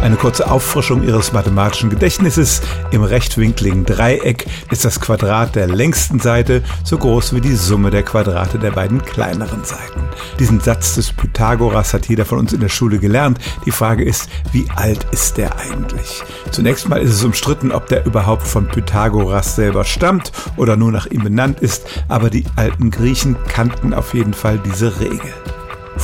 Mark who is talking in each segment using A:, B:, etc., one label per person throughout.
A: Eine kurze Auffrischung Ihres mathematischen Gedächtnisses. Im rechtwinkligen Dreieck ist das Quadrat der längsten Seite so groß wie die Summe der Quadrate der beiden kleineren Seiten. Diesen Satz des Pythagoras hat jeder von uns in der Schule gelernt. Die Frage ist, wie alt ist der eigentlich? Zunächst mal ist es umstritten, ob der überhaupt von Pythagoras selber stammt oder nur nach ihm benannt ist, aber die alten Griechen kannten auf jeden Fall diese Regel.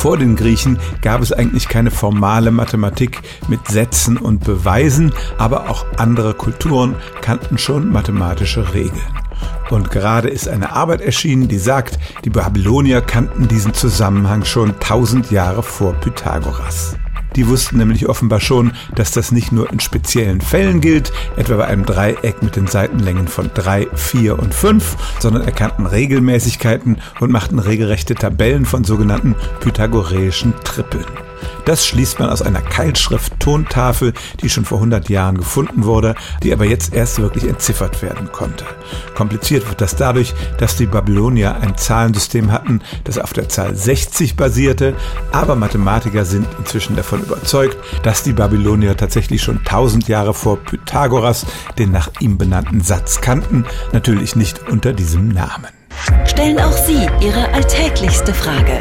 A: Vor den Griechen gab es eigentlich keine formale Mathematik mit Sätzen und Beweisen, aber auch andere Kulturen kannten schon mathematische Regeln. Und gerade ist eine Arbeit erschienen, die sagt, die Babylonier kannten diesen Zusammenhang schon tausend Jahre vor Pythagoras. Die wussten nämlich offenbar schon, dass das nicht nur in speziellen Fällen gilt, etwa bei einem Dreieck mit den Seitenlängen von 3, 4 und 5, sondern erkannten Regelmäßigkeiten und machten regelrechte Tabellen von sogenannten pythagoreischen Trippeln. Das schließt man aus einer Keilschrift-Tontafel, die schon vor 100 Jahren gefunden wurde, die aber jetzt erst wirklich entziffert werden konnte. Kompliziert wird das dadurch, dass die Babylonier ein Zahlensystem hatten, das auf der Zahl 60 basierte, aber Mathematiker sind inzwischen davon überzeugt, dass die Babylonier tatsächlich schon 1000 Jahre vor Pythagoras den nach ihm benannten Satz kannten, natürlich nicht unter diesem Namen.
B: Stellen auch Sie Ihre alltäglichste Frage